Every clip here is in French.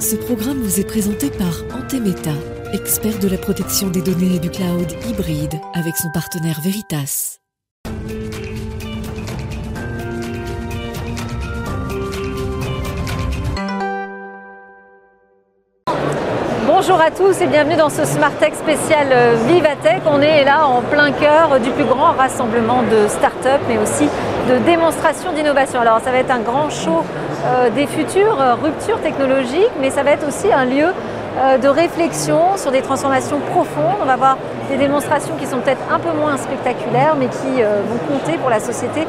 Ce programme vous est présenté par Antemeta, expert de la protection des données et du cloud hybride avec son partenaire Veritas. Bonjour à tous et bienvenue dans ce Smart Tech spécial euh, Vivatech. On est là en plein cœur du plus grand rassemblement de start-up mais aussi de démonstration d'innovation. Alors ça va être un grand show des futures euh, ruptures technologiques mais ça va être aussi un lieu de réflexion sur des transformations profondes. On va voir des démonstrations qui sont peut-être un peu moins spectaculaires mais qui vont compter pour la société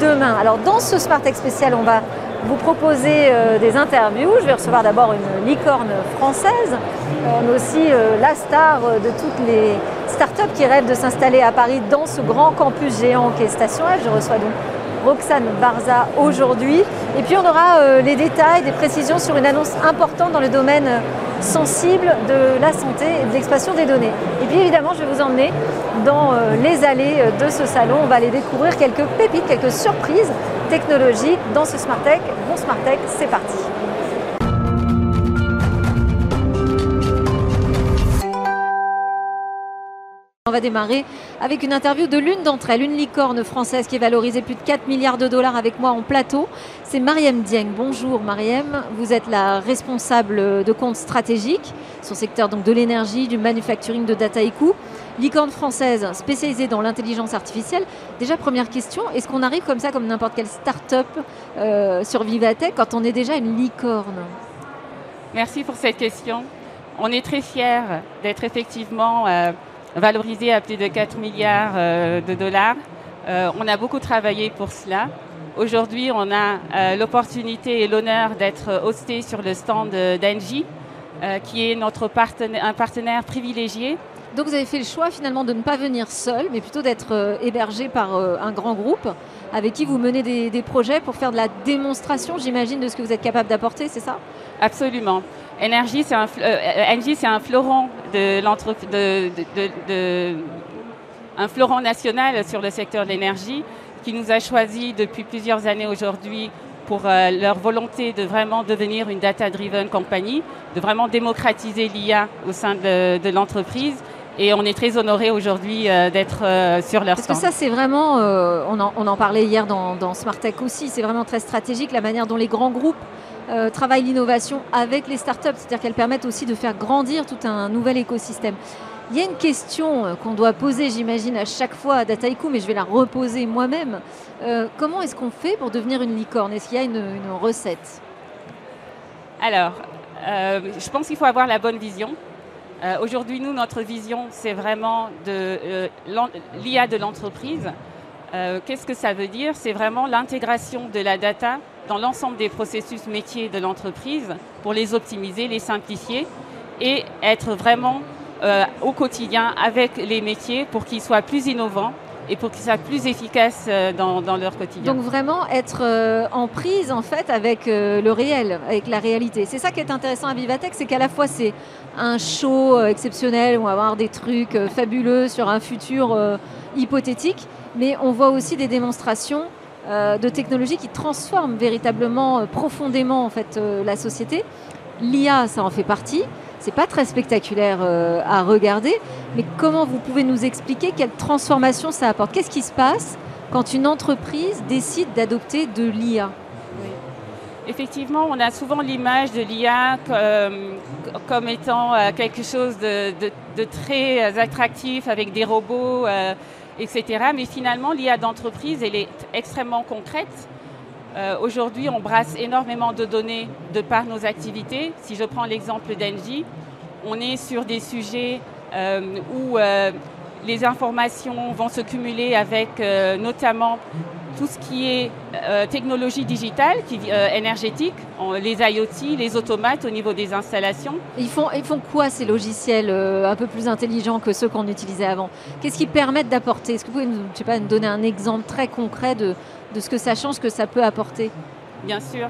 demain. Alors dans ce Smart Tech spécial, on va vous proposer euh, des interviews. Je vais recevoir d'abord une licorne française, euh, mais aussi euh, la star de toutes les startups qui rêvent de s'installer à Paris dans ce grand campus géant qui est Station F. Je reçois donc Roxane Barza aujourd'hui. Et puis on aura les détails, des précisions sur une annonce importante dans le domaine sensible de la santé et de l'expression des données. Et puis évidemment, je vais vous emmener dans les allées de ce salon. On va aller découvrir quelques pépites, quelques surprises technologique dans ce Smart Tech. Bon Smart Tech, c'est parti. On va démarrer avec une interview de l'une d'entre elles, une licorne française qui est valorisée plus de 4 milliards de dollars avec moi en plateau. C'est Mariem Dieng. Bonjour Mariem, vous êtes la responsable de compte stratégique sur le secteur donc de l'énergie, du manufacturing, de data eco. Licorne française spécialisée dans l'intelligence artificielle. Déjà première question, est-ce qu'on arrive comme ça comme n'importe quelle start-up euh, sur Vivatech quand on est déjà une licorne? Merci pour cette question. On est très fiers d'être effectivement euh, valorisé à plus de 4 milliards euh, de dollars. Euh, on a beaucoup travaillé pour cela. Aujourd'hui, on a euh, l'opportunité et l'honneur d'être hosté sur le stand d'Engie, qui est notre partenaire, un partenaire privilégié. Donc vous avez fait le choix finalement de ne pas venir seul, mais plutôt d'être hébergé par un grand groupe avec qui vous menez des, des projets pour faire de la démonstration, j'imagine, de ce que vous êtes capable d'apporter, c'est ça? Absolument. Energy, c'est un, euh, c'est un fleuron de, de, un fleuron national sur le secteur de l'énergie qui nous a choisi depuis plusieurs années aujourd'hui pour euh, leur volonté de vraiment devenir une data-driven compagnie, de vraiment démocratiser l'IA au sein de, l'entreprise. Et on est très honoré aujourd'hui euh, d'être sur leur stand. Parce que ça, c'est vraiment, on en, on, en, parlait hier dans, dans Smart Tech aussi, c'est vraiment très stratégique la manière dont les grands groupes euh, travaille l'innovation avec les startups, c'est-à-dire qu'elles permettent aussi de faire grandir tout un nouvel écosystème. Il y a une question euh, qu'on doit poser, j'imagine, à chaque fois à Dataiku, mais je vais la reposer moi-même. Euh, comment est-ce qu'on fait pour devenir une licorne? Est-ce qu'il y a une, recette? Alors, je pense qu'il faut avoir la bonne vision. Aujourd'hui, nous, notre vision, c'est vraiment de l'IA de l'entreprise. Qu'est-ce que ça veut dire? C'est vraiment l'intégration de la data dans l'ensemble des processus métiers de l'entreprise pour les optimiser, les simplifier et être vraiment euh, au quotidien avec les métiers pour qu'ils soient plus innovants et pour qu'ils soient plus efficaces euh, dans, leur quotidien. Donc vraiment être euh, en prise en fait avec le réel, avec la réalité. C'est ça qui est intéressant à Vivatech, c'est qu'à la fois c'est un show exceptionnel, on va avoir des trucs fabuleux sur un futur hypothétique, mais on voit aussi des démonstrations euh, de technologies qui transforment véritablement, euh, profondément en fait euh, la société. L'IA, ça en fait partie. C'est pas très spectaculaire à regarder, mais comment vous pouvez nous expliquer quelle transformation ça apporte? Qu'est-ce qui se passe quand une entreprise décide d'adopter de l'IA Effectivement, on a souvent l'image de l'IA comme, étant quelque chose de, très attractif avec des robots etc. Mais finalement, l'IA d'entreprise, elle est extrêmement concrète. Euh, aujourd'hui, on brasse énormément de données de par nos activités. Si je prends l'exemple d'Engie, on est sur des sujets euh, où euh, les informations vont se cumuler avec notamment tout ce qui est technologie digitale, énergétique, les IoT, les automates au niveau des installations. Ils font, ils font quoi ces logiciels un peu plus intelligents que ceux qu'on utilisait avant? Qu'est-ce qu'ils permettent d'apporter? Est-ce que vous pouvez nous, sais pas, nous donner un exemple très concret de, de, ce que ça change, ce que ça peut apporter Bien sûr.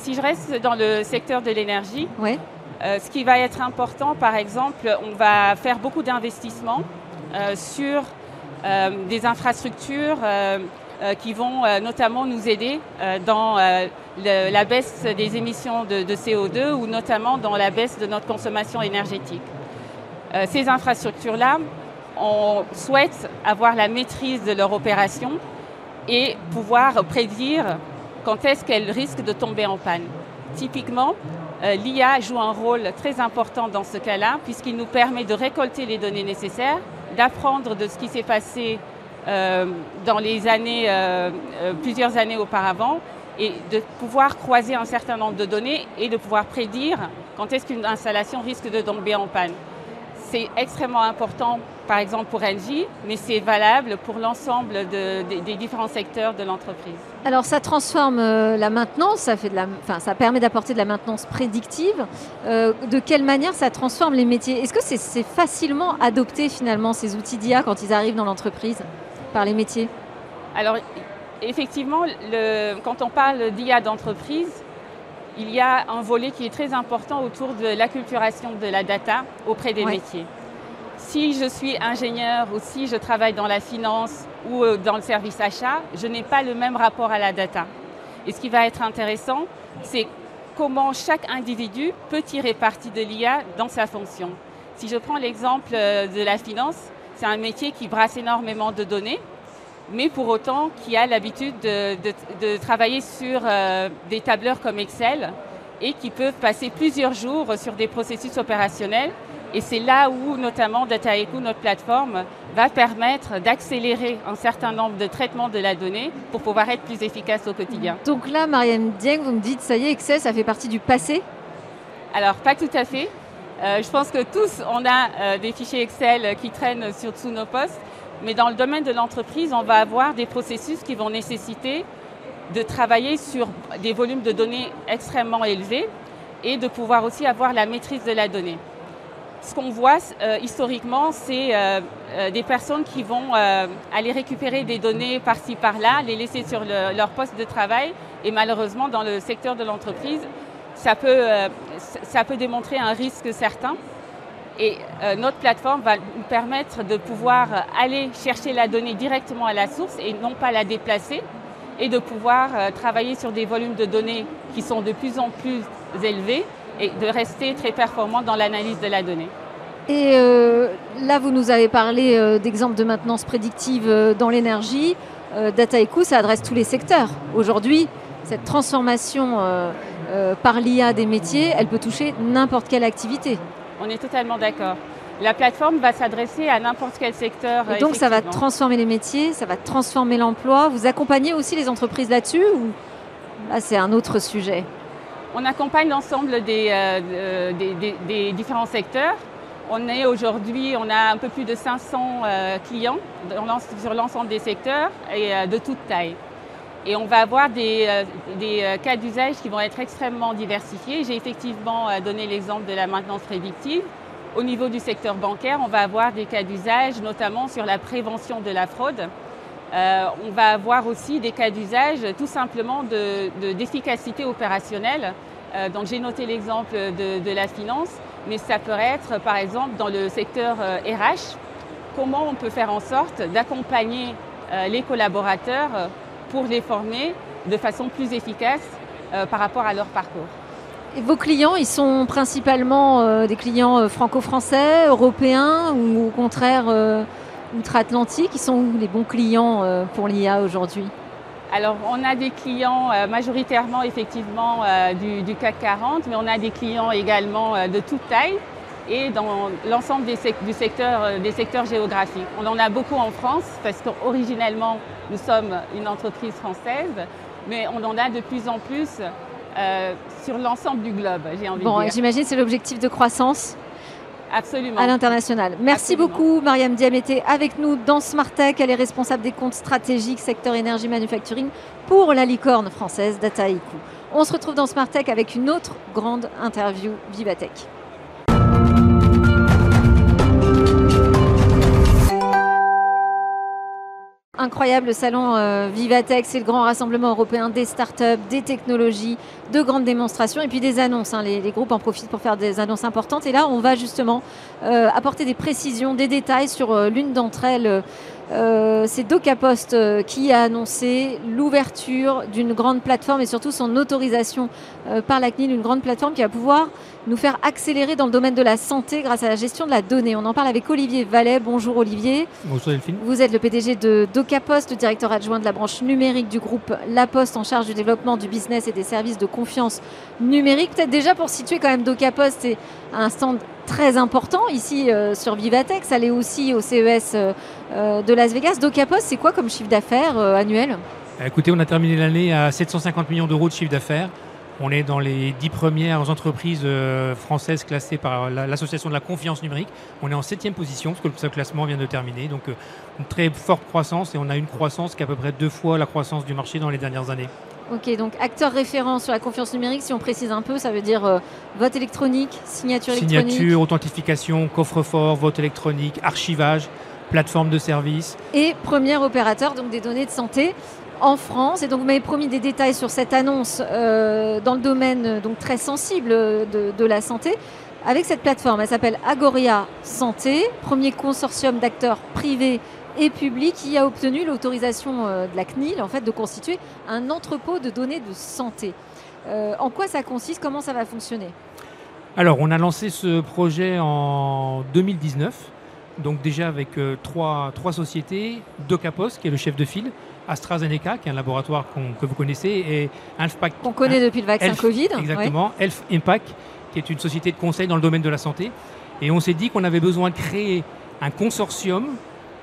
si je reste dans le secteur de l'énergie, ouais. ce qui va être important, par exemple, on va faire beaucoup d'investissements sur des infrastructures euh, qui vont euh, notamment nous aider euh, dans la baisse des émissions de, CO2 ou notamment dans la baisse de notre consommation énergétique. Euh, ces infrastructures-là, on souhaite avoir la maîtrise de leur opération et pouvoir prédire quand est-ce qu'elles risquent de tomber en panne. Typiquement, euh, l'IA joue un rôle très important dans ce cas-là, puisqu'il nous permet de récolter les données nécessaires, d'apprendre de ce qui s'est passé euh, dans les années, plusieurs années auparavant, et de pouvoir croiser un certain nombre de données et de pouvoir prédire quand est-ce qu'une installation risque de tomber en panne. C'est extrêmement important, par exemple pour Engie, mais c'est valable pour l'ensemble des différents secteurs de l'entreprise. Alors ça transforme euh, la maintenance, ça, fait de la, enfin, ça permet d'apporter de la maintenance prédictive. Euh, de quelle manière ça transforme les métiers? Est-ce que c'est facilement adopté finalement ces outils d'IA quand ils arrivent dans l'entreprise par les métiers? Alors effectivement, quand on parle d'IA d'entreprise, il y a un volet qui est très important autour de l'acculturation de la data auprès des métiers. Si je suis ingénieur ou si je travaille dans la finance ou euh, dans le service achat, je n'ai pas le même rapport à la data. Et ce qui va être intéressant, c'est comment chaque individu peut tirer parti de l'IA dans sa fonction. Si je prends l'exemple euh, de la finance, c'est un métier qui brasse énormément de données mais pour autant qui a l'habitude de, travailler sur euh, des tableurs comme Excel et qui peuvent passer plusieurs jours sur des processus opérationnels. Et c'est là où notamment DataEco, notre plateforme, va permettre d'accélérer un certain nombre de traitements de la donnée pour pouvoir être plus efficace au quotidien. Donc là, Marianne Dieng, vous me dites, ça y est, Excel, ça fait partie du passé? Alors, pas tout à fait. Euh, je pense que tous, on a euh, des fichiers Excel qui traînent sur, sous nos postes. Mais dans le domaine de l'entreprise, on va avoir des processus qui vont nécessiter de travailler sur des volumes de données extrêmement élevés et de pouvoir aussi avoir la maîtrise de la donnée. Ce qu'on voit euh, historiquement, c'est euh, euh, des personnes qui vont aller récupérer des données par-ci par-là, les laisser sur leur poste de travail. Et malheureusement, dans le secteur de l'entreprise, ça peut, ça peut démontrer un risque certain. Et euh, notre plateforme va nous permettre de pouvoir aller chercher la donnée directement à la source et non pas la déplacer et de pouvoir euh, travailler sur des volumes de données qui sont de plus en plus élevés et de rester très performant dans l'analyse de la donnée. Et euh, là, vous nous avez parlé d'exemples de maintenance prédictive dans l'énergie. Data ça adresse tous les secteurs. Aujourd'hui, cette transformation par l'IA des métiers, elle peut toucher n'importe quelle activité. On est totalement d'accord. La plateforme va s'adresser à n'importe quel secteur. Et donc ça va transformer les métiers, ça va transformer l'emploi. Vous accompagnez aussi les entreprises là-dessus ou? Là c'est un autre sujet On accompagne l'ensemble des, euh, des, différents secteurs. On est aujourd'hui, on a un peu plus de 500 euh, clients sur l'ensemble des secteurs et euh, de toute taille. Et on va avoir des, euh, euh, cas d'usage qui vont être extrêmement diversifiés. J'ai effectivement euh, donné l'exemple de la maintenance prédictive. Au niveau du secteur bancaire, on va avoir des cas d'usage, notamment sur la prévention de la fraude. on va avoir aussi des cas d'usage tout simplement d'efficacité opérationnelle. donc j'ai noté l'exemple de, la finance, mais ça peut être par exemple dans le secteur RH, comment on peut faire en sorte d'accompagner les collaborateurs pour les former de façon plus efficace euh, par rapport à leur parcours. Et vos clients, ils sont principalement euh, des clients euh, franco-français, européens ou au contraire outre-Atlantique? Ils sont où les bons clients pour l'IA aujourd'hui? Alors, on a des clients majoritairement effectivement du, du, CAC 40, mais on a des clients également de toute taille et dans l'ensemble des, du secteur, euh, des secteurs géographiques. On en a beaucoup en France parce qu'originellement nous sommes une entreprise française, mais on en a de plus en plus euh, sur l'ensemble du globe, j'ai envie bon, de dire. J'imagine c'est l'objectif de croissance Absolument. à l'international. Merci beaucoup Mariam Diamété avec nous dans Smartech. Elle est responsable des comptes stratégiques secteur énergie manufacturing pour la licorne française Dataiku. On se retrouve dans Smartech avec une autre grande interview Vivatech. Incroyable le salon euh, c'est le grand rassemblement européen des startups, des technologies, de grandes démonstrations et puis des annonces. Hein. Les, groupes en profitent pour faire des annonces importantes et là on va justement euh, apporter des précisions, des détails sur euh, l'une d'entre elles Euh, c'est DocaPost euh, qui a annoncé l'ouverture d'une grande plateforme et surtout son autorisation euh, par la CNIL, une grande plateforme qui va pouvoir nous faire accélérer dans le domaine de la santé grâce à la gestion de la donnée. On en parle avec Olivier Vallet. Bonjour Olivier. Bonjour Delphine. Vous êtes le PDG de DocaPost, le directeur adjoint de la branche numérique du groupe La Poste en charge du développement du business et des services de confiance numérique. Peut-être déjà pour situer quand même DocaPost, c'est un stand très important ici euh, sur Vivatex. Ça l'est aussi au CES euh, euh, de Las Vegas. DocaPost, c'est quoi comme chiffre d'affaires annuel? Écoutez, on a terminé l'année à 750 millions d'euros de chiffre d'affaires. On est dans les dix premières entreprises françaises classées par l'Association de la confiance numérique. On est en septième position, parce que ce classement vient de terminer. Donc une très forte croissance et on a une croissance qui est à peu près deux fois la croissance du marché dans les dernières années. Ok, donc acteur référent sur la confiance numérique, si on précise un peu, ça veut dire euh, vote électronique, signature électronique Signature, authentification, coffre-fort, vote électronique, archivage, plateforme de service. Et premier opérateur donc des données de santé en France. Et donc vous m'avez promis des détails sur cette annonce euh, dans le domaine euh, donc très sensible de, de la santé. Avec cette plateforme, elle s'appelle Agoria Santé, premier consortium d'acteurs privés et public qui a obtenu l'autorisation euh, de la CNIL en fait, de constituer un entrepôt de données de santé. Euh, en quoi ça consiste? Comment ça va fonctionner? Alors, on a lancé ce projet en 2019, donc déjà avec euh, trois, trois sociétés, Docapos, qui est le chef de file, AstraZeneca, qui est un laboratoire que vous connaissez, et Elfpack. Qu'on connaît depuis le vaccin Covid. Exactement, Elf Impact, qui est une société de conseil dans le domaine de la santé. Et on s'est dit qu'on avait besoin de créer un consortium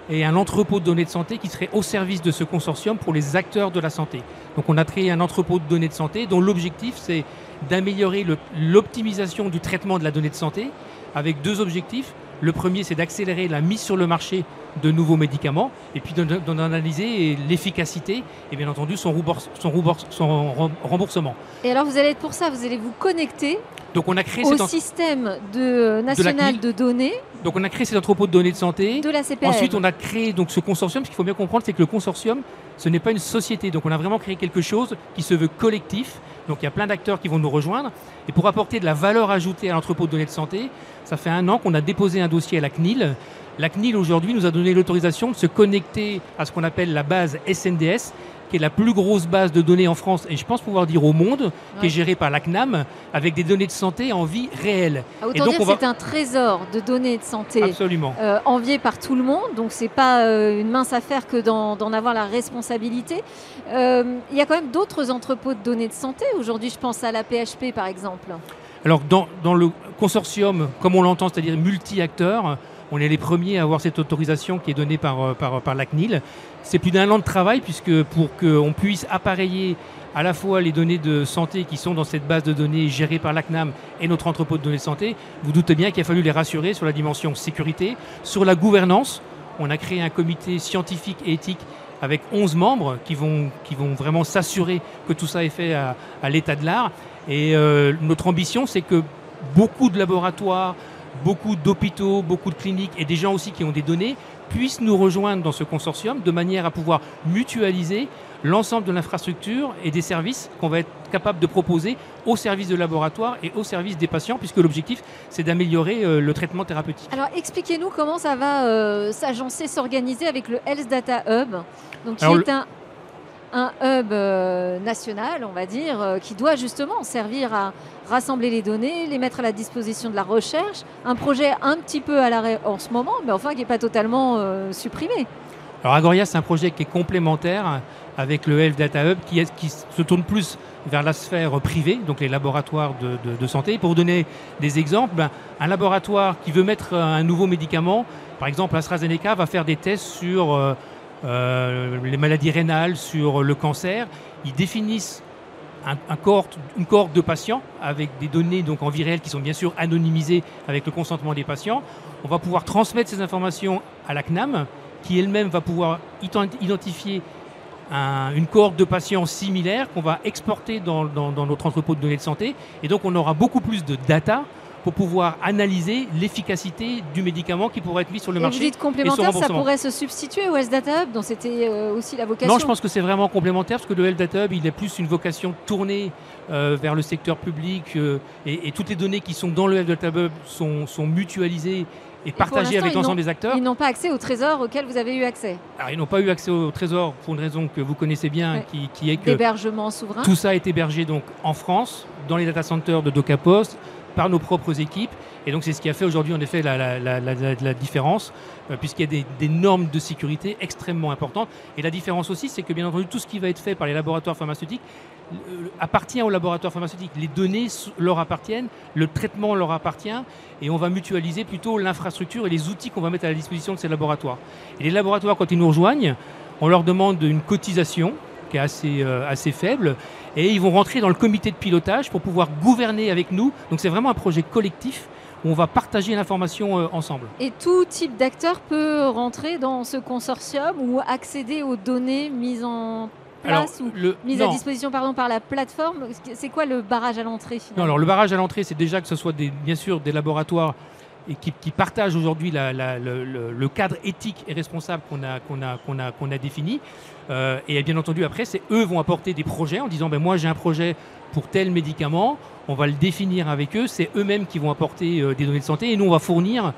et un entrepôt de données de santé qui serait au service de ce consortium pour les acteurs de la santé. Donc on a créé un entrepôt de données de santé dont l'objectif c'est d'améliorer l'optimisation du traitement de la donnée de santé avec deux objectifs. Le premier c'est d'accélérer la mise sur le marché de nouveaux médicaments et puis d'en analyser l'efficacité et bien entendu son, son, remboursement. Et alors vous allez être pour ça, vous allez vous connecter donc on a créé au système de, national de, données. Donc on a créé cet entrepôt de données de santé. De la CPR. Ensuite on a créé donc ce consortium. Ce qu'il faut bien comprendre, c'est que le consortium, ce n'est pas une société. Donc on a vraiment créé quelque chose qui se veut collectif. Donc il y a plein d'acteurs qui vont nous rejoindre. Et pour apporter de la valeur ajoutée à l'entrepôt de données de santé, ça fait un an qu'on a déposé un dossier à la CNIL. La CNIL aujourd'hui nous a donné l'autorisation de se connecter à ce qu'on appelle la base SNDS, qui est la plus grosse base de données en France, et je pense pouvoir dire au monde, qui est gérée par la CNAM, avec des données de santé en vie réelle. Ah, autant dire c'est un trésor de données de santé Absolument. Euh, envié par tout le monde, donc c'est pas euh, une mince affaire que d'en avoir la responsabilité. Euh, il y a quand même d'autres entrepôts de données de santé. Aujourd'hui, je pense à la PHP par exemple. Alors dans, dans le consortium, comme on l'entend, c'est-à-dire multi-acteurs, on est les premiers à avoir cette autorisation qui est donnée par, par, par la CNIL. C'est plus d'un an de travail puisque pour qu'on puisse appareiller à la fois les données de santé qui sont dans cette base de données gérée par l'ACNAM et notre entrepôt de données de santé, vous doutez bien qu'il a fallu les rassurer sur la dimension sécurité, sur la gouvernance. On a créé un comité scientifique et éthique avec 11 membres qui vont, vraiment s'assurer que tout ça est fait à, l'état de l'art. Et euh, notre ambition, c'est que beaucoup de laboratoires, beaucoup d'hôpitaux, beaucoup de cliniques et des gens aussi qui ont des données puissent nous rejoindre dans ce consortium de manière à pouvoir mutualiser l'ensemble de l'infrastructure et des services qu'on va être capable de proposer au service de laboratoire et au service des patients, puisque l'objectif, c'est d'améliorer euh, le traitement thérapeutique. Alors, expliquez-nous comment ça va euh, s'agencer, s'organiser avec le Health Data Hub, donc, qui est un, un hub euh, national, on va dire, euh, qui doit justement servir à rassembler les données, les mettre à la disposition de la recherche. Un projet un petit peu à l'arrêt en ce moment, mais enfin qui n'est pas totalement euh, supprimé. Alors Agoria, c'est un projet qui est complémentaire avec le Health Data Hub qui, se tourne plus vers la sphère privée, donc les laboratoires de, santé. Pour vous donner des exemples, ben, un laboratoire qui veut mettre un nouveau médicament, par exemple AstraZeneca, va faire des tests sur euh, les maladies rénales, sur le cancer. Ils définissent un, une cohorte de patients avec des données donc en vie réelle qui sont bien sûr anonymisées avec le consentement des patients. On va pouvoir transmettre ces informations à la CNAM qui elle-même va pouvoir identifier une cohorte de patients similaires qu'on va exporter dans, notre entrepôt de données de santé. Et donc on aura beaucoup plus de data pour pouvoir analyser l'efficacité du médicament qui pourrait être mis sur le Et marché. vous dites complémentaire, ça pourrait se substituer au Health Data Hub, dont c'était euh, aussi la vocation Non, je pense que c'est vraiment complémentaire parce que le Health Data Hub, il a plus une vocation tournée euh, vers le secteur public euh, et, et toutes les données qui sont dans le Health Data Hub sont, sont mutualisées et partagées avec l'ensemble des acteurs. Ils n'ont pas accès au trésor auquel vous avez eu accès. Alors, ils n'ont pas eu accès au trésor pour une raison que vous connaissez bien, Ouais. qui, qui est que D'hébergement souverain. tout ça est hébergé donc en France, dans les data centers de DocaPost, par nos propres équipes. Et donc c'est ce qui a fait aujourd'hui en effet la, la- la- différence, euh, puisqu'il y a des, des normes de sécurité extrêmement importantes. Et la différence aussi, c'est que bien entendu, tout ce qui va être fait par les laboratoires pharmaceutiques appartient aux laboratoires pharmaceutiques. Les données leur appartiennent, le traitement leur appartient, et on va mutualiser plutôt l'infrastructure et les outils qu'on va mettre à la disposition de ces laboratoires. Et les laboratoires, quand ils nous rejoignent, on leur demande une cotisation qui est assez, euh, assez faible, et ils vont rentrer dans le comité de pilotage pour pouvoir gouverner avec nous. Donc c'est vraiment un projet collectif où on va partager l'information euh, ensemble. Et tout type d'acteur peut rentrer dans ce consortium ou accéder aux données mises en place ou le, mises à non. disposition pardon, par la plateforme? C'est quoi le barrage à l'entrée Non, alors le barrage à l'entrée, c'est déjà que ce soit des, bien sûr des laboratoires et qui, qui partagent aujourd'hui le, le- le cadre éthique et responsable qu'on a, qu'on a, qu'on a, qu'on a défini. Euh, et bien entendu, après, c'est eux vont apporter des projets en disant ben, moi j'ai un projet pour tel médicament, on va le définir avec eux, c'est eux-mêmes qui vont apporter euh, des données de santé et nous on va fournir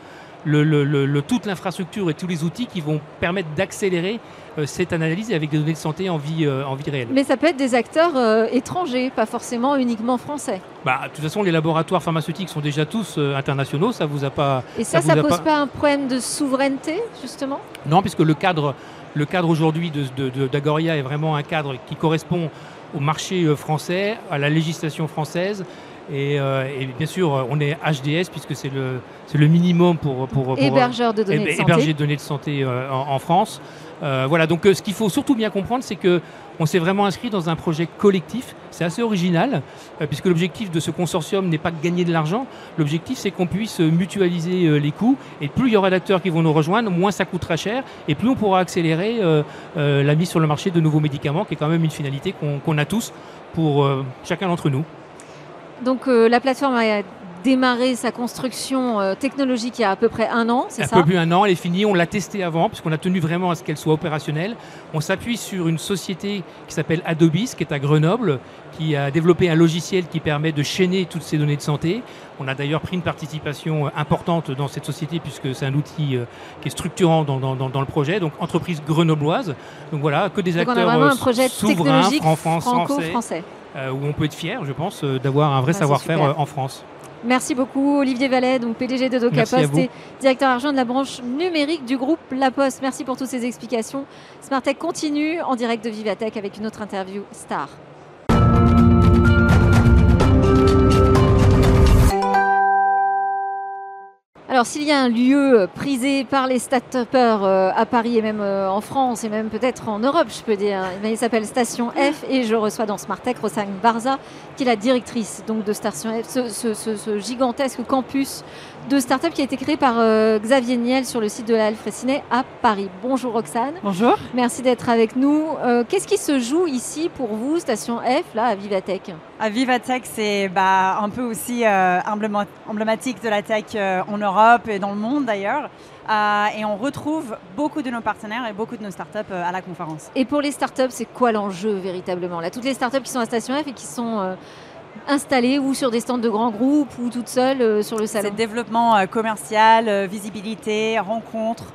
toute l'infrastructure et tous les outils qui vont permettre d'accélérer cette analyse avec des données de santé en vie, euh, en vie réelle. Mais ça peut être des acteurs euh, étrangers, pas forcément uniquement français. Bah, de toute façon, les laboratoires pharmaceutiques sont déjà tous euh, internationaux, ça vous a pas. Et ça, Ça a pose pas- pas... un problème de souveraineté, justement? Non, puisque le cadre, le cadre aujourd'hui de, de- de- d'Agoria est vraiment un cadre qui correspond au marché euh, français, à la législation française. Et, euh, et bien sûr, euh, on est HDS puisque c'est le, le minimum pour, pour, pour, Hébergeur de données de santé. héberger de données de santé euh, en, en France. Euh, voilà, donc euh, ce qu'il faut surtout bien comprendre, c'est que on s'est vraiment inscrit dans un projet collectif. C'est assez original, euh, puisque l'objectif de ce consortium n'est pas de gagner de l'argent. L'objectif, c'est qu'on puisse mutualiser les coûts. Et plus il y aura d'acteurs qui vont nous rejoindre, moins ça coûtera cher, et plus on pourra accélérer la mise sur le marché de nouveaux médicaments, qui est quand même une finalité qu'on a tous pour chacun d'entre nous. Donc la plateforme a démarré sa construction euh, technologique il y a à peu près un an, c'est Un ça peu plus un an, elle est finie. On l'a testée avant, puisqu'on a tenu vraiment à ce qu'elle soit opérationnelle. On s'appuie sur une société qui s'appelle Adobis, qui est à Grenoble, qui a développé un logiciel qui permet de chaîner toutes ces données de santé. On a d'ailleurs pris une participation euh, importante dans cette société, puisque c'est un outil euh, qui est structurant dans, dans- dans- dans le projet. Donc, entreprise grenobloise. Donc voilà, que des Donc on acteurs a vraiment euh, un projet souverains, franco-français. euh, où on peut être fier, je pense, d'avoir un vrai Ah, savoir-faire en France. Merci beaucoup Olivier Vallet, donc PDG de DocaPost et directeur argent de la branche numérique du groupe La Poste. Merci pour toutes ces explications. Smartech continue en direct de Vivatech avec une autre interview star. Alors s'il y a un lieu prisé par les start-upers euh, à Paris et même euh, en France et même peut-être en Europe, je peux dire, eh il s'appelle Station F et je reçois dans Smartech Rossane Barza, qui est la directrice donc, de Station F, ce, ce- ce- ce gigantesque campus de start-up qui a été créé par euh, Xavier Niel sur le site de la à Paris. Bonjour Roxane, Bonjour. merci d'être avec nous. Euh, Qu'est-ce qui se joue ici pour vous, Station F, là à Vivatech? À Vivatech, c'est bah, un peu aussi euh, embléma- emblématique de la tech euh, en Europe et dans le monde d'ailleurs. Euh, et on retrouve beaucoup de nos partenaires et beaucoup de nos startups euh, à la conférence. Et pour les startups, c'est quoi l'enjeu véritablement? Là, toutes les startups qui sont à Station F et qui sont euh, installées ou sur des stands de grands groupes ou toutes seules sur le salon. C'est développement commercial, visibilité, rencontre.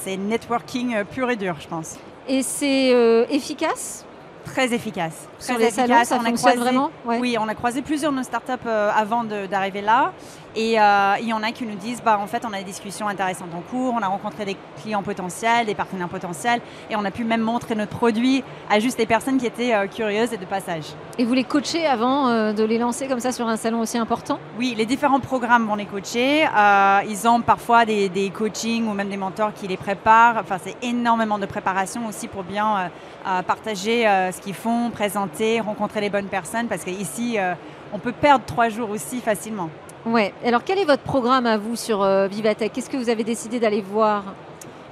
c'est networking pur et dur, je pense. Et c'est efficace? Très efficace. sur Très les salons efficace. Ça On a fonctionne croisé- vraiment? Ouais. Oui, on a croisé plusieurs de nos startups avant d'arriver là. Et euh, il y en a qui nous disent, bah, en fait, on a des discussions intéressantes en cours, on a rencontré des clients potentiels, des partenaires potentiels, et on a pu même montrer notre produit à juste des personnes qui étaient euh, curieuses et de passage. Et vous les coachez avant euh, de les lancer comme ça sur un salon aussi important? Oui, les différents programmes vont les coacher. Ils ont parfois des, des coachings ou même des mentors qui les préparent. Enfin, c'est énormément de préparation aussi pour bien partager ce qu'ils font, présenter, rencontrer les bonnes personnes, parce qu'ici, on peut perdre trois jours aussi facilement. Ouais. Alors quel est votre programme à vous sur euh, Vivatech? Qu'est-ce que vous avez décidé d'aller voir?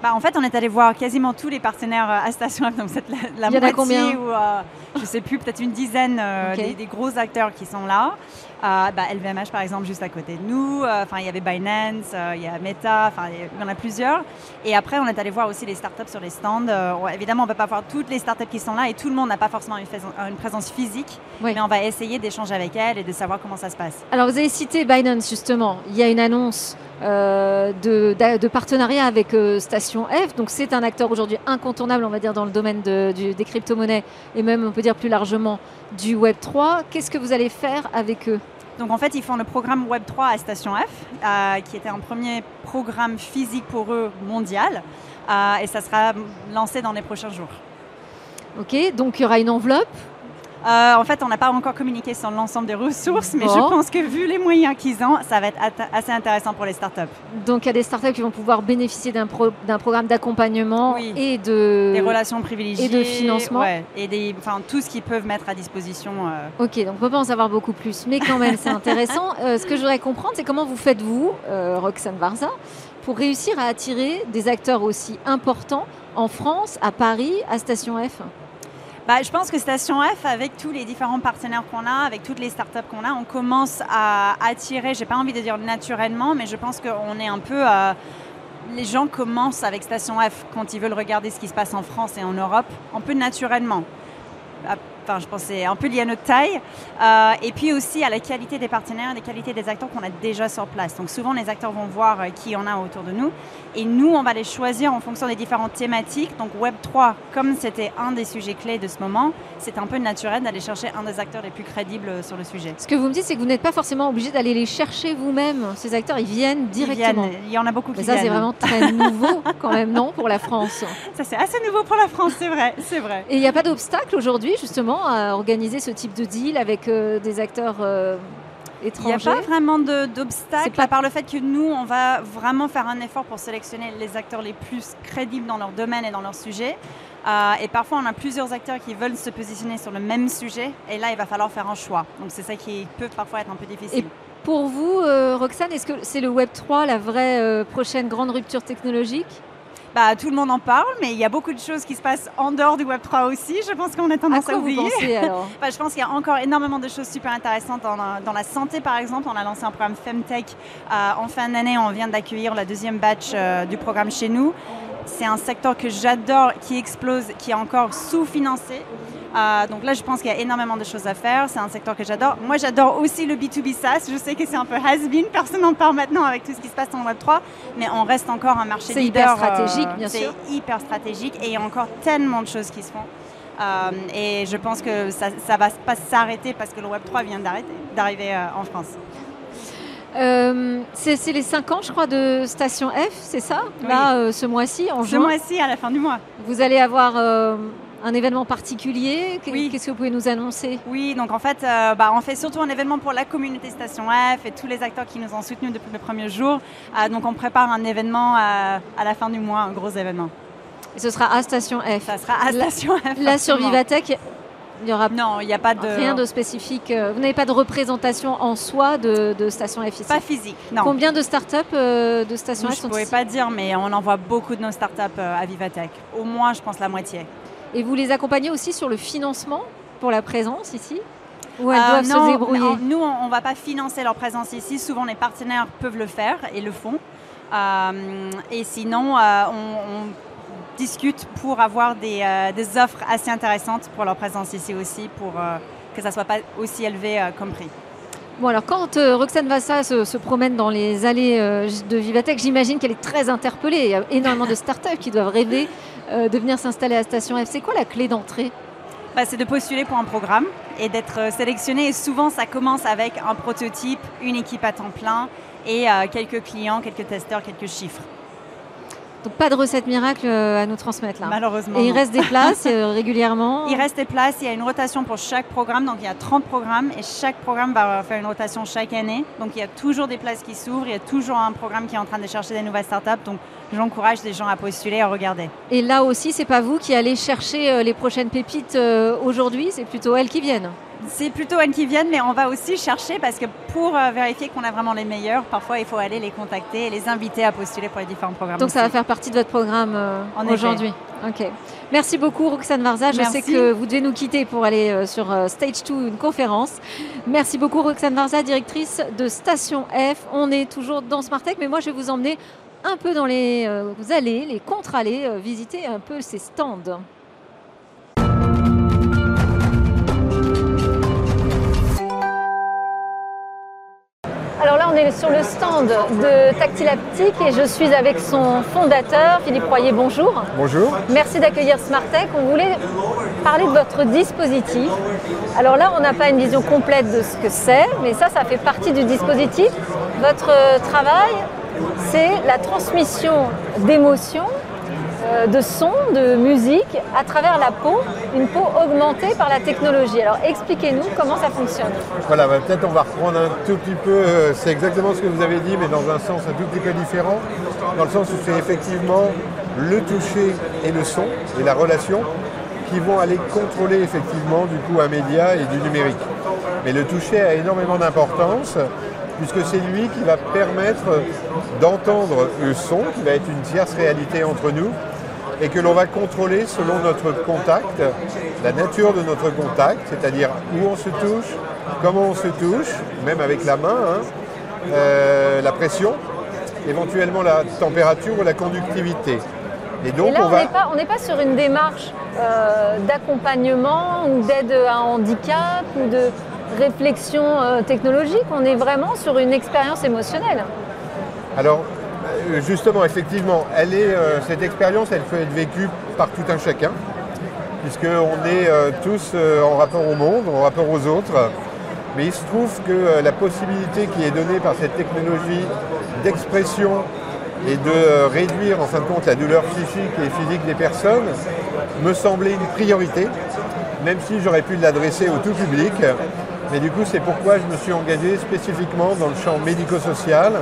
Bah, en fait, on est allé voir quasiment tous les partenaires à Station F, donc c'est la, la moitié ou euh, je sais plus, peut-être une dizaine euh, des gros acteurs qui sont là. Bah, LVMH par exemple juste à côté de nous. Euh, Enfin, il y avait Binance, euh, il y a Meta, enfin il y en a plusieurs. Et après, on est allé voir aussi les startups sur les stands. Euh, on- évidemment, on ne peut pas voir toutes les startups qui sont là et tout le monde n'a pas forcément une, une présence physique, Oui. mais on va essayer d'échanger avec elles et de savoir comment ça se passe. Alors vous avez cité Binance justement. Il y a une annonce euh, de, partenariat avec euh, Station F. Donc c'est un acteur aujourd'hui incontournable, on va dire, dans le domaine de- du- des crypto-monnaies et même, on peut dire plus largement, du Web 3. Qu'est-ce que vous allez faire avec eux? Donc en fait, ils font le programme Web3 à Station F, euh, qui était un premier programme physique pour eux mondial. Et ça sera lancé dans les prochains jours. Ok, donc il y aura une enveloppe. Euh, en fait, on n'a pas encore communiqué sur l'ensemble des ressources, mais Bon. je pense que vu les moyens qu'ils ont, ça va être assez intéressant pour les startups. Donc il y a des startups qui vont pouvoir bénéficier d'un pro- d'un programme d'accompagnement Oui. et de. Des relations privilégiées. et de financement. ouais, et des, enfin, tout ce qu'ils peuvent mettre à disposition. euh. Ok, donc on peut pas en savoir beaucoup plus, mais quand même c'est intéressant. Euh, ce que je voudrais comprendre, c'est comment vous faites vous, Roxane Varza, pour réussir à attirer des acteurs aussi importants en France, à Paris, à Station F? Bah, je pense que Station F, avec tous les différents partenaires qu'on a, avec toutes les startups qu'on a, on commence à attirer, j'ai pas envie de dire naturellement, mais je pense qu'on est un peu. euh, les gens commencent avec Station F quand ils veulent regarder ce qui se passe en France et en Europe, un peu naturellement. Enfin, je pense c'est un peu lié à notre taille. Euh, et puis aussi à la qualité des partenaires, des qualités des acteurs qu'on a déjà sur place. Donc souvent, les acteurs vont voir euh, qui on a autour de nous. Et nous, on va les choisir en fonction des différentes thématiques. Donc Web3, comme c'était un des sujets clés de ce moment, c'est un peu naturel d'aller chercher un des acteurs les plus crédibles euh, sur le sujet. Ce que vous me dites, c'est que vous n'êtes pas forcément obligé d'aller les chercher vous-même. Ces acteurs, ils viennent Ils directement. viennent. Il y en a beaucoup Mais qui ça, c'est vraiment très nouveau quand même, non, pour la France? Ça, c'est assez nouveau pour la France, c'est vrai. C'est vrai. Et il n'y a pas d'obstacle aujourd'hui, justement, à organiser ce type de deal avec euh, des acteurs euh, Il n'y a étrangers pas vraiment d'obstacle, pas- à part le fait que nous, on va vraiment faire un effort pour sélectionner les acteurs les plus crédibles dans leur domaine et dans leur sujet. Euh, et parfois, on a plusieurs acteurs qui veulent se positionner sur le même sujet. Et là, il va falloir faire un choix. Donc, c'est ça qui peut parfois être un peu difficile. Pour vous, euh, Roxane, est-ce que c'est le Web 3 la vraie euh, prochaine grande rupture technologique? Bah, tout le monde en parle, mais il y a beaucoup de choses qui se passent en dehors du Web3 aussi. Je pense qu'on a tendance à, quoi vous oublier. pensez alors Bah, je pense qu'il y a encore énormément de choses super intéressantes dans la, dans la santé, par exemple. On a lancé un programme Femtech euh, en fin d'année. On vient d'accueillir la deuxième batch euh, du programme chez nous. C'est un secteur que j'adore, qui explose, qui est encore sous-financé. Euh, donc là, je pense qu'il y a énormément de choses à faire. C'est un secteur que j'adore. Moi, j'adore aussi le B2B SaaS. Je sais que c'est un peu has-been. Personne n'en parle maintenant avec tout ce qui se passe dans le Web3. Mais on reste encore un marché C'est leader. hyper stratégique, bien c'est sûr. hyper stratégique. Et il y a encore tellement de choses qui se font. Euh, et je pense que ça ne va pas s'arrêter parce que le Web3 vient d'arriver euh, en France. Euh, c'est c'est les 5 ans, je crois, de Station F, c'est ça? Là, euh, ce mois-ci, en Ce juin, mois-ci, à la fin du mois. vous allez avoir euh, un événement particulier. Oui. Qu'est-ce que vous pouvez nous annoncer? Oui, donc en fait, euh, bah, on fait surtout un événement pour la communauté Station F et tous les acteurs qui nous ont soutenus depuis le premier jour. Euh, donc on prépare un événement euh, à la fin du mois, un gros événement. Et Ce sera à Station F. Ça sera à La- Station F. Là, sur absolument. Vivatech, il n'y aura Non, il n'y a pas de... rien de spécifique. Vous n'avez pas de représentation en soi de, de Station F ici? Pas physique, non. Combien de startups euh, de Station Je F sont ne pourrais pas dire, mais on envoie beaucoup de nos startups à Vivatech. Au moins, je pense, la moitié. Et vous les accompagnez aussi sur le financement pour la présence ici Ou elles Euh, doivent non, se débrouiller non, Nous, on ne va pas financer leur présence ici. Souvent, les partenaires peuvent le faire et le font. Euh, et sinon, euh, on, on discute pour avoir des, euh, des offres assez intéressantes pour leur présence ici aussi, pour euh, que ça ne soit pas aussi élevé euh, comme prix. Bon alors quand Roxane Vassa se, se promène dans les allées de Vivatech, j'imagine qu'elle est très interpellée. Il y a énormément de startups qui doivent rêver de venir s'installer à Station F. C'est quoi la clé d'entrée Bah, c'est de postuler pour un programme et d'être euh, sélectionné. Et souvent, ça commence avec un prototype, une équipe à temps plein et euh, quelques clients, quelques testeurs, quelques chiffres. Donc pas de recette miracle euh, à nous transmettre là. Malheureusement. Et il reste des places euh, régulièrement. Il reste des places, il y a une rotation pour chaque programme, donc il y a 30 programmes et chaque programme va faire une rotation chaque année. Donc il y a toujours des places qui s'ouvrent, il y a toujours un programme qui est en train de chercher des nouvelles startups. Donc j'encourage les gens à postuler, à regarder. Et là aussi, c'est pas vous qui allez chercher euh, les prochaines pépites aujourd'hui, c'est plutôt elles qui viennent. C'est plutôt elles qui viennent, mais on va aussi chercher parce que pour euh, vérifier qu'on a vraiment les meilleurs, parfois il faut aller les contacter et les inviter à postuler pour les différents programmes. Donc ça va faire partie de votre programme euh, aujourd'hui. Ok. Merci beaucoup Roxane Varza. Je Merci. sais que vous devez nous quitter pour aller euh, sur Stage 2, une conférence. Merci beaucoup Roxane Varza, directrice de Station F. On est toujours dans Smartech, mais moi je vais vous emmener un peu dans les allées, les contre-allées, visiter un peu ces stands. Alors là, on est sur le stand de Tactile Haptic et je suis avec son fondateur, Philippe Royer. Bonjour. Bonjour. Merci d'accueillir Smartech. On voulait parler de votre dispositif. Alors là, on n'a pas une vision complète de ce que c'est, mais ça, ça fait partie du dispositif. Votre travail, c'est la transmission d'émotions, de sons, de musique à travers la peau, une peau augmentée par la technologie. Alors expliquez-nous comment ça fonctionne. Voilà, bah, peut-être on va reprendre un tout petit peu, euh, c'est exactement ce que vous avez dit, mais dans un sens un tout petit peu différent, dans le sens où c'est effectivement le toucher et le son et la relation qui vont aller contrôler effectivement du coup un média et du numérique. Mais le toucher a énormément d'importance puisque c'est lui qui va permettre d'entendre le son, qui va être une tierce réalité entre nous, et que l'on va contrôler selon notre contact, la nature de notre contact, c'est-à-dire où on se touche, comment on se touche, même avec la main, hein, euh, la pression, éventuellement la température ou la conductivité. Et donc Et là, on va. n'est pas, on n'est pas sur une démarche euh, d'accompagnement ou d'aide à un handicap ou de réflexion euh, technologique. On est vraiment sur une expérience émotionnelle. Alors, justement, effectivement, euh, cette expérience, elle peut être vécue par tout un chacun, puisqu'on est euh, tous euh, en rapport au monde, en rapport aux autres. Mais il se trouve que euh, la possibilité qui est donnée par cette technologie d'expression et de euh, réduire en fin de compte la douleur psychique et physique des personnes me semblait une priorité, même si j'aurais pu l'adresser au tout public. Mais du coup, c'est pourquoi je me suis engagé spécifiquement dans le champ médico-social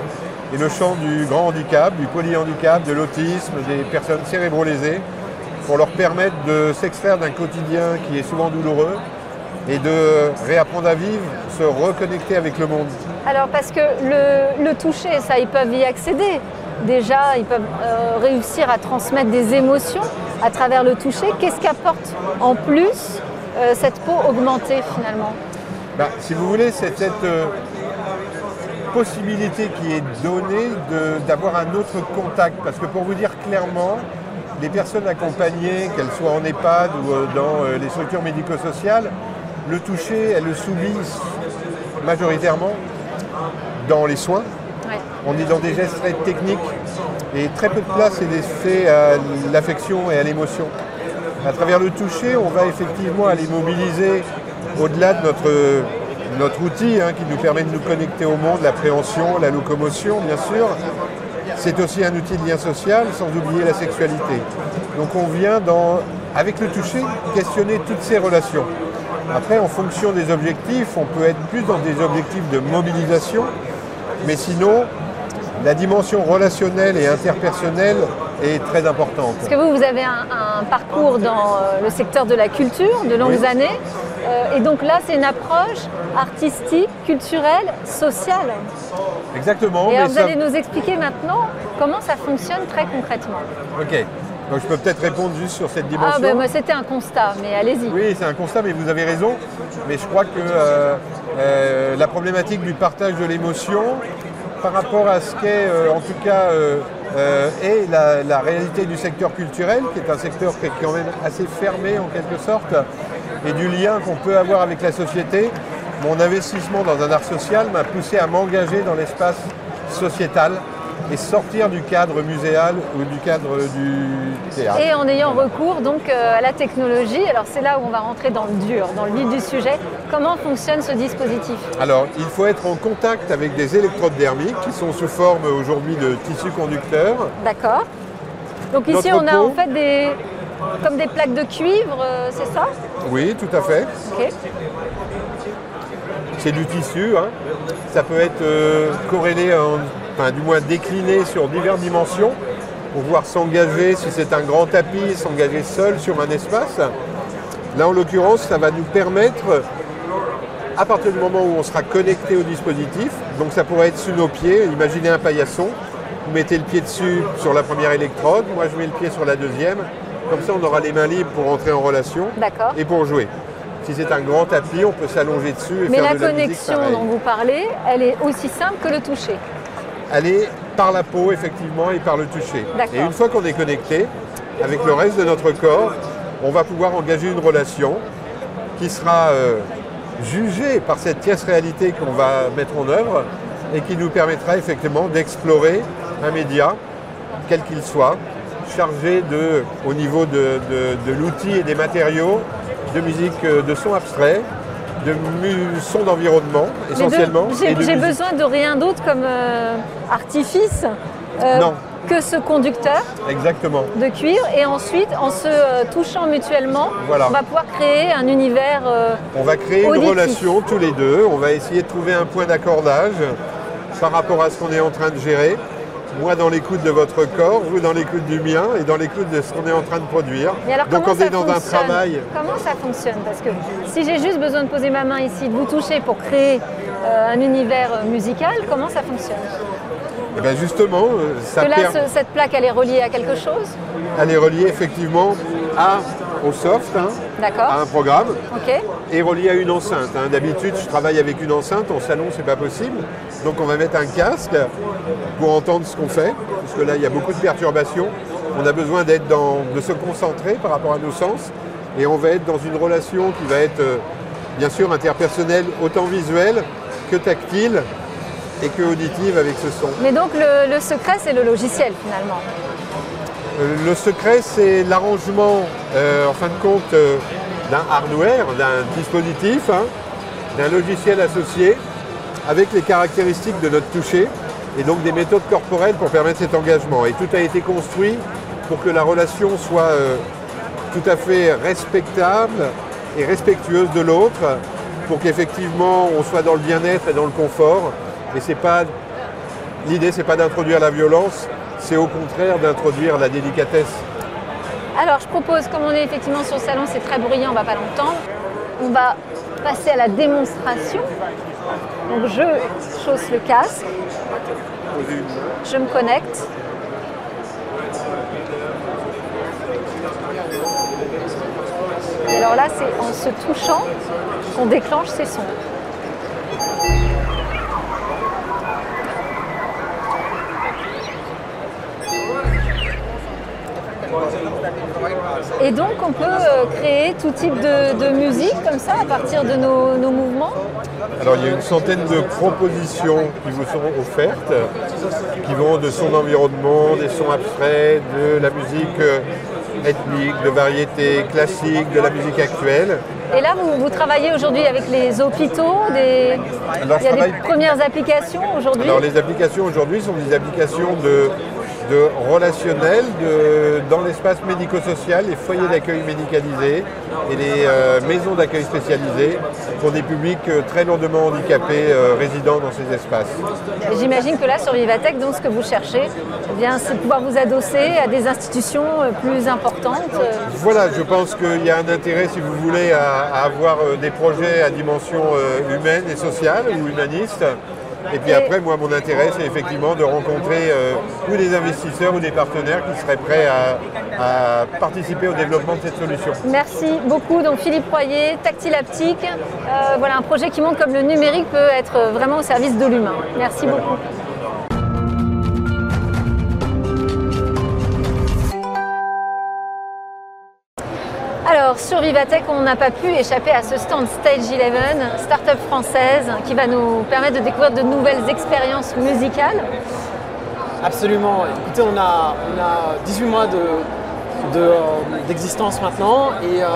et le champ du grand handicap, du polyhandicap, de l'autisme, des personnes cérébro-lésées, pour leur permettre de s'extraire d'un quotidien qui est souvent douloureux et de réapprendre à vivre, se reconnecter avec le monde. Alors parce que le, le toucher, ça, ils peuvent y accéder. Déjà, ils peuvent euh, réussir à transmettre des émotions à travers le toucher. Qu'est-ce qu'apporte en plus euh, cette peau augmentée finalement? Bah, si vous voulez, c'est cette euh, possibilité qui est donnée d'avoir un autre contact. Parce que pour vous dire clairement, les personnes accompagnées, qu'elles soient en EHPAD ou euh, dans euh, les structures médico-sociales, le toucher, elles le subissent majoritairement dans les soins. Ouais. On est dans des gestes très techniques et très peu de place est laissée à l'affection et à l'émotion. À travers le toucher, on va effectivement aller mobiliser au-delà de notre, notre outil hein, qui nous permet de nous connecter au monde, l'appréhension, la locomotion bien sûr. C'est aussi un outil de lien social sans oublier la sexualité. Donc on vient dans, avec le toucher questionner toutes ces relations. Après, en fonction des objectifs, on peut être plus dans des objectifs de mobilisation, mais sinon, la dimension relationnelle et interpersonnelle est très importante. Parce que vous, vous avez un, un parcours dans euh, le secteur de la culture de longues Oui. années. Euh, et donc là, c'est une approche artistique, culturelle, sociale. Exactement. Et alors, mais vous ça- allez nous expliquer maintenant comment ça fonctionne très concrètement. Ok. Donc je peux peut-être répondre juste sur cette dimension. Ah ben moi c'était un constat, mais allez-y. Oui, c'est un constat, mais vous avez raison. Mais je crois que euh, euh, la problématique du partage de l'émotion, par rapport à ce qu'est, euh, en tout cas, est la, la réalité du secteur culturel, qui est un secteur qui est quand même assez fermé en quelque sorte, et du lien qu'on peut avoir avec la société, mon investissement dans un art social m'a poussé à m'engager dans l'espace sociétal et sortir du cadre muséal ou du cadre du théâtre. Et en ayant recours donc euh, à la technologie, alors c'est là où on va rentrer dans le dur, dans le vif du sujet. Comment fonctionne ce dispositif? Alors, il faut être en contact avec des électrodes dermiques qui sont sous forme aujourd'hui de tissu conducteur. D'accord. Donc ici Notre on a peau. en fait des comme des plaques de cuivre, euh, c'est ça? Oui, tout à fait. C'est du tissu. hein. Ça peut être euh, corrélé, en- enfin du moins décliné sur diverses dimensions pour pouvoir s'engager, si c'est un grand tapis, s'engager seul sur un espace. Là, en l'occurrence, ça va nous permettre à partir du moment où on sera connecté au dispositif, donc ça pourrait être sous nos pieds, imaginez un paillasson, vous mettez le pied dessus sur la première électrode, moi je mets le pied sur la deuxième, comme ça on aura les mains libres pour entrer en relation et pour jouer. Si c'est un grand tapis, on peut s'allonger dessus et Mais faire la de la musique connexion dont vous parlez, elle est aussi simple que le toucher. aller par la peau effectivement et par le toucher. Et une fois qu'on est connecté avec le reste de notre corps, on va pouvoir engager une relation qui sera euh, jugée par cette tierce réalité qu'on va mettre en œuvre et qui nous permettra effectivement d'explorer un média, quel qu'il soit, chargé de, au niveau de, de- de l'outil et des matériaux, de musique, euh, de son abstrait, de son d'environnement essentiellement. J'ai besoin de rien d'autre comme euh, artifice euh, Non. que ce conducteur Exactement. de cuivre. Et ensuite, en se euh, touchant mutuellement, Voilà. on va pouvoir créer un univers. On va créer une relation tous les deux. On va essayer de trouver un point d'accordage par rapport à ce qu'on est en train de gérer. Moi dans l'écoute de votre corps, vous dans l'écoute du mien et dans l'écoute de ce qu'on est en train de produire. Et alors, Donc on est dans un travail. Comment ça fonctionne Parce que si j'ai juste besoin de poser ma main ici, de vous toucher pour créer euh, un univers euh, musical, comment ça fonctionne Et bien justement, euh, ça Parce que là, per- ce- cette plaque, elle est reliée à quelque chose elle est reliée effectivement à, au soft, hein, à un programme, et reliée à une enceinte. hein. D'habitude, je travaille avec une enceinte. En salon, c'est pas possible. Donc on va mettre un casque pour entendre ce qu'on fait, parce que là, il y a beaucoup de perturbations. On a besoin d'être dans, de se concentrer par rapport à nos sens, et on va être dans une relation qui va être, euh, bien sûr, interpersonnelle, autant visuelle que tactile et que auditive avec ce son. Mais donc, le, le secret, c'est le logiciel finalement. Euh, Le secret, c'est l'arrangement, euh, en fin de compte, euh, d'un hardware, d'un dispositif, hein, d'un logiciel associé, avec les caractéristiques de notre toucher, et donc des méthodes corporelles pour permettre cet engagement. Et tout a été construit pour que la relation soit tout à fait respectable et respectueuse de l'autre, pour qu'effectivement on soit dans le bien-être et dans le confort. Et c'est pas l'idée, c'est pas d'introduire la violence, c'est au contraire d'introduire la délicatesse. Alors, je propose, comme on est effectivement sur le salon, c'est très bruyant, on va pas l'entendre. On va passer à la démonstration. Donc, je chausse le casque, je me connecte. Et alors là, c'est en se touchant qu'on déclenche ces sons. Et donc, on peut euh, créer tout type de, de musique comme ça à partir de nos, nos mouvements. Alors il y a une centaine de propositions qui vous seront offertes, qui vont de son environnement, des sons abstraits, de la musique euh, ethnique, de variété classique, de la musique actuelle. Et là, vous, vous travaillez aujourd'hui avec les hôpitaux, des... Alors, il y a des premières applications aujourd'hui. Alors les applications aujourd'hui sont des applications de, de relationnel de- dans l'espace médico-social, les foyers d'accueil médicalisés et les euh, maisons d'accueil spécialisées pour des publics euh, très lourdement handicapés euh, résidant dans ces espaces. J'imagine que là, sur Vivatech, donc ce que vous cherchez, eh c'est de pouvoir vous adosser à des institutions plus importantes. Voilà, je pense qu'il y a un intérêt, si vous voulez, à, à avoir des projets à dimension humaine et sociale ou humaniste. Et puis après, moi, mon intérêt, c'est effectivement de rencontrer euh, ou des investisseurs ou des partenaires qui seraient prêts à, participer au développement de cette solution. Merci beaucoup. Donc Philippe Royer, Tactile Aptique. Euh, voilà un projet qui montre comme le numérique peut être vraiment au service de l'humain. Merci beaucoup. Sur Vivatech, on n'a pas pu échapper à ce stand Stage 11, start-up française, qui va nous permettre de découvrir de nouvelles expériences musicales. Absolument. Écoutez, on a, on a 18 mois de- de, euh, d'existence maintenant et, euh,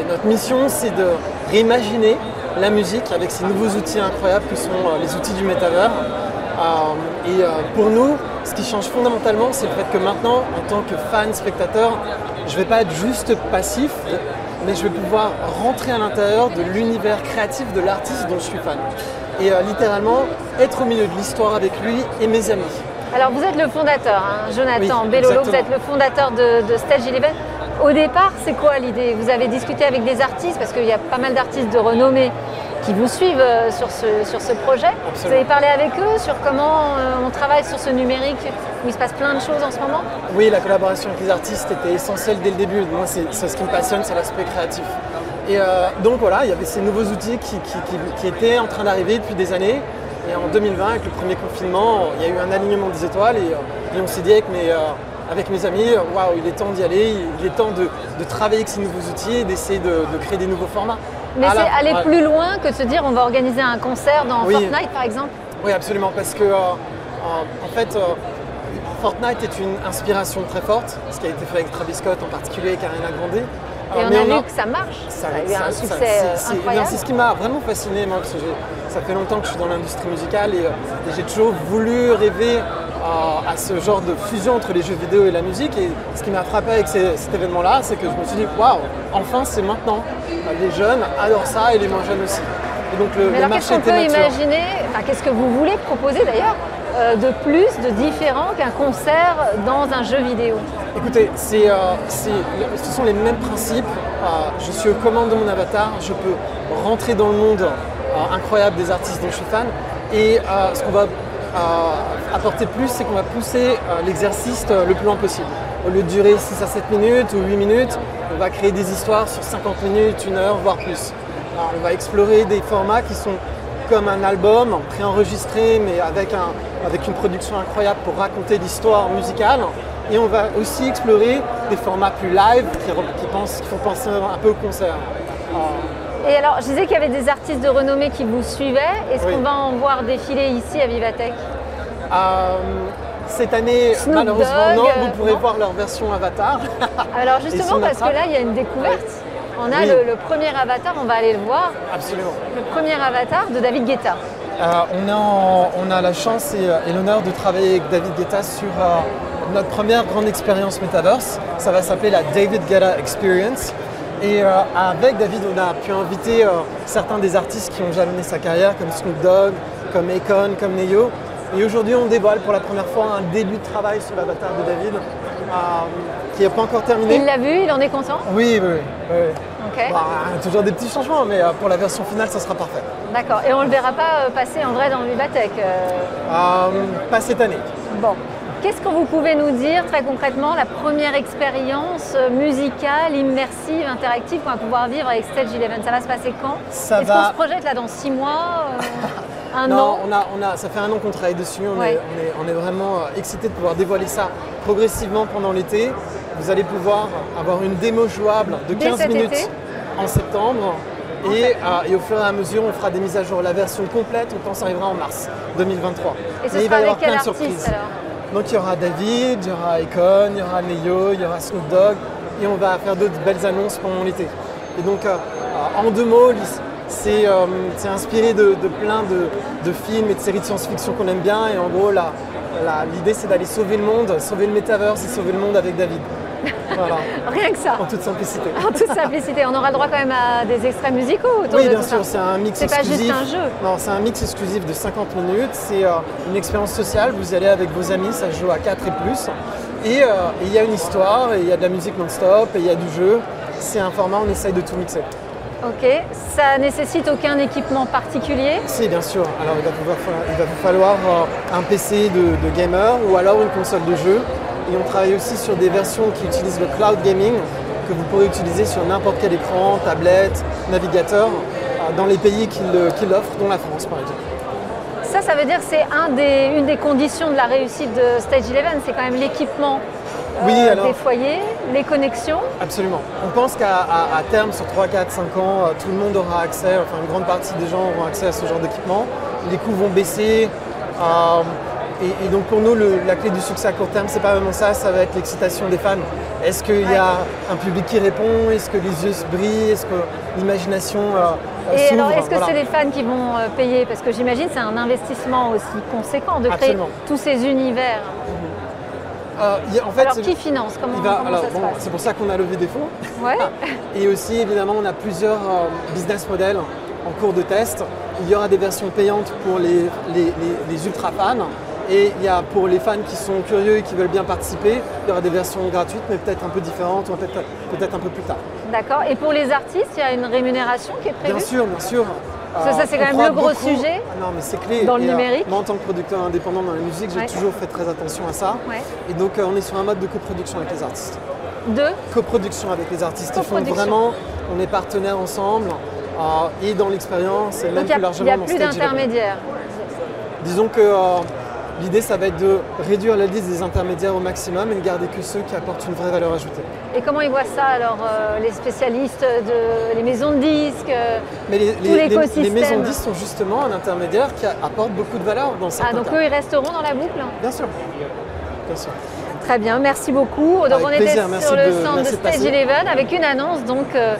et notre mission c'est de réimaginer la musique avec ces nouveaux outils incroyables que sont euh, les outils du métavers. Et pour nous, ce qui change fondamentalement, c'est le fait que maintenant, en tant que fan, spectateur, je ne vais pas être juste passif, mais je vais pouvoir rentrer à l'intérieur de l'univers créatif de l'artiste dont je suis fan. Et euh, littéralement, être au milieu de l'histoire avec lui et mes amis. Alors vous êtes le fondateur, hein, Jonathan Oui, Bellolo, vous êtes le fondateur de, de Stage 11. Au départ, c'est quoi l'idée? Vous avez discuté avec des artistes, parce qu'il y a pas mal d'artistes de renommée qui vous suivent euh, sur ce, sur ce projet. Vous avez parlé avec eux sur comment euh, on travaille sur ce numérique où il se passe plein de choses en ce moment Oui, la collaboration avec les artistes était essentielle dès le début. Moi, c'est c'est ce qui me passionne, c'est l'aspect créatif. Et euh, donc voilà, il y avait ces nouveaux outils qui, qui- qui- qui étaient en train d'arriver depuis des années. Et en 2020, avec le premier confinement, il y a eu un alignement des étoiles et, et on s'est dit avec mes, euh, avec mes amis, waouh, il est temps d'y aller, il est temps de, de travailler avec ces nouveaux outils et d'essayer de, de créer des nouveaux formats. Mais c'est aller plus loin que de se dire on va organiser un concert dans Oui. Fortnite par exemple. Oui, absolument, parce que euh, en, en fait, euh, Fortnite est une inspiration très forte, ce qui a été fait avec Travis Scott en particulier, avec Ariana Grande. Et Euh, on mais a a- vu que ça marche. Ça, a eu ça- un succès euh, incroyable. C'est ce qui m'a vraiment fasciné, moi, parce que ça fait longtemps que je suis dans l'industrie musicale et, euh, et j'ai toujours voulu rêver à, ce genre de fusion entre les jeux vidéo et la musique. Et ce qui m'a frappé avec ces- cet événement-là, c'est que je me suis dit, waouh, enfin c'est maintenant. Euh, Les jeunes adorent ça et les moins jeunes aussi. Et donc le, Mais alors qu'est-ce qu'on peut imaginer, enfin qu'est-ce que vous voulez proposer d'ailleurs euh, de plus, de différent qu'un concert dans un jeu vidéo? Écoutez, c'est, euh, c'est- ce sont les mêmes principes. Euh, je suis aux commandes de mon avatar, je peux rentrer dans le monde incroyable des artistes dont je suis fan. Et ce qu'on va apporter plus, c'est qu'on va pousser euh, l'exercice euh, le plus loin possible. Au lieu de durer 6 à 7 minutes ou 8 minutes, on va créer des histoires sur 50 minutes, une heure, voire plus. Alors, on va explorer des formats qui sont comme un album préenregistré mais avec, un, avec une production incroyable pour raconter l'histoire musicale. Et on va aussi explorer des formats plus live qui, pensent- qui font penser un peu au concert. Euh, Et alors, je disais qu'il y avait des artistes de renommée qui vous suivaient. Est-ce Oui. qu'on va en voir défiler ici à Vivatech? Cette année, Snoop malheureusement, Dogg, non, euh, vous pourrez non voir leur version avatar. Alors justement, parce que là, il y a une découverte. On a Oui. le, le premier avatar, on va aller le voir. Absolument. Le premier avatar de David Guetta. Euh, on, est en- on a la chance et, euh, et l'honneur de travailler avec David Guetta sur euh, notre première grande expérience Metaverse. Ça va s'appeler la David Guetta Experience. Et euh, avec David, on a pu inviter euh, certains des artistes qui ont jalonné sa carrière, comme Snoop Dogg, comme Akon, comme Neo. Et aujourd'hui, on dévoile pour la première fois un début de travail sur l'avatar de David, euh, qui n'est pas encore terminé. Il l'a vu, il en est content Oui, oui, oui. oui. Ok. Bah, toujours des petits changements, mais euh, pour la version finale, ça sera parfait. D'accord. Et on ne le verra pas euh, passer en vrai dans Vivatech. euh. Pas cette année. Bon. Qu'est-ce que vous pouvez nous dire très concrètement, la première expérience musicale, immersive, interactive qu'on va pouvoir vivre avec Stage Eleven? Ça va se passer quand? Ça Est-ce va- qu'on se projette là dans six mois euh, Un non, an on a, on a, ça fait un an qu'on travaille dessus. On, Ouais. est, on, est, on est vraiment euh, excités de pouvoir dévoiler ça progressivement pendant l'été. Vous allez pouvoir avoir une démo jouable de Dès 15 cet minutes été en septembre. Et, euh, et au fur et à mesure, on fera des mises à jour. La version complète, on pense, arrivera en mars 2023. Et ce Mais il va y avoir plein de surprises. Donc il y aura David, il y aura Akon, il y aura Neo, il y aura Snoop Dogg et on va faire d'autres belles annonces pendant l'été. Et donc euh, en deux mots, c'est euh, c'est inspiré de, de plein de, de films et de séries de science-fiction qu'on aime bien et en gros l'idée c'est d'aller sauver le monde, sauver le métaverse et sauver le monde avec David. Voilà, Rien que ça. en toute simplicité. En toute simplicité, on aura le droit quand même à des extraits musicaux autour Oui, de bien tout sûr, c'est un mix C'est pas exclusif. juste un jeu. Non, c'est un mix exclusif de 50 minutes. C'est euh, une expérience sociale. Vous y allez avec vos amis, ça se joue à 4 et plus. Et euh, et il y a une histoire, il y a de la musique non-stop, et il y a du jeu. C'est un format, on essaye de tout mixer. Ok, ça nécessite aucun équipement particulier. Si, bien sûr. Alors, il va, il vous falloir euh, un PC de, de gamer ou alors une console de jeu. Et on travaille aussi sur des versions qui utilisent le cloud gaming, que vous pourrez utiliser sur n'importe quel écran, tablette, navigateur, euh, dans les pays qui l'offrent, dont la France, par exemple. Ça, ça veut dire que c'est un des- une des conditions de la réussite de Stage Eleven, c'est quand même l'équipement euh, Oui, alors- des foyers, les connexions. Absolument. On pense qu'à terme, sur 3, 4, 5 ans, euh, tout le monde aura accès, enfin une grande partie des gens auront accès à ce genre d'équipement. Les coûts vont baisser. euh, et, et donc pour nous, le- la clé du succès à court terme, c'est pas vraiment ça, ça va être l'excitation des fans. Est-ce qu'il y a un public qui répond? Est-ce que les yeux se brillent? Est-ce que l'imagination euh, euh, Et alors, est-ce que Voilà. c'est les fans qui vont euh, payer? Parce que j'imagine c'est un investissement aussi conséquent de créer Absolument. tous ces univers. Euh, il y a- en fait, alors, qui finance? Comment, va- comment alors, ça se bon, passe? c'est pour ça qu'on a levé des fonds. Ouais. Et aussi, évidemment, on a plusieurs euh, business models en cours de test. Il y aura des versions payantes pour les, les, les- les ultra fans. Et il y a pour les fans qui sont curieux et qui veulent bien participer, il y aura des versions gratuites, mais peut-être un peu différentes, ou peut-être peut un peu plus tard. D'accord. Et pour les artistes, il y a une rémunération qui est prévue? Bien sûr, bien sûr. Ça, ça, c'est quand même le gros beaucoup- sujet Ah non, mais c'est clé. dans le Et, euh, numérique. moi, en tant que producteur indépendant dans la musique, j'ai Ouais. toujours fait très attention à ça. Ouais. Et donc, euh, on est sur un mode de coproduction avec les artistes. de Coproduction avec les artistes. Ils font vraiment, on est partenaires ensemble. euh, et dans l'expérience, et même n'y plus largement il y a dans plus d'intermédiaires. Disons que euh, l'idée, ça va être de réduire la liste des intermédiaires au maximum et de garder que ceux qui apportent une vraie valeur ajoutée. Et comment ils voient ça alors euh, les spécialistes de les maisons de disques euh, Mais les, Tout les- l'écosystème. les maisons de disques sont justement un intermédiaire qui apporte beaucoup de valeur dans Ah certains donc cas. eux ils resteront dans la boucle Bien sûr. Bien sûr. Très bien, merci beaucoup. Donc Avec on était plaisir, merci sur le de- stand de de Stage passer. Eleven avec une annonce, donc euh,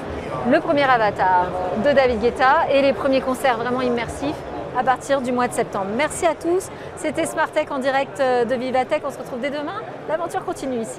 le premier avatar de David Guetta et les premiers concerts vraiment immersifs à partir du mois de septembre. Merci à tous. C'était Smartech en direct euh, de Vivatech. On se retrouve dès demain. L'aventure continue ici.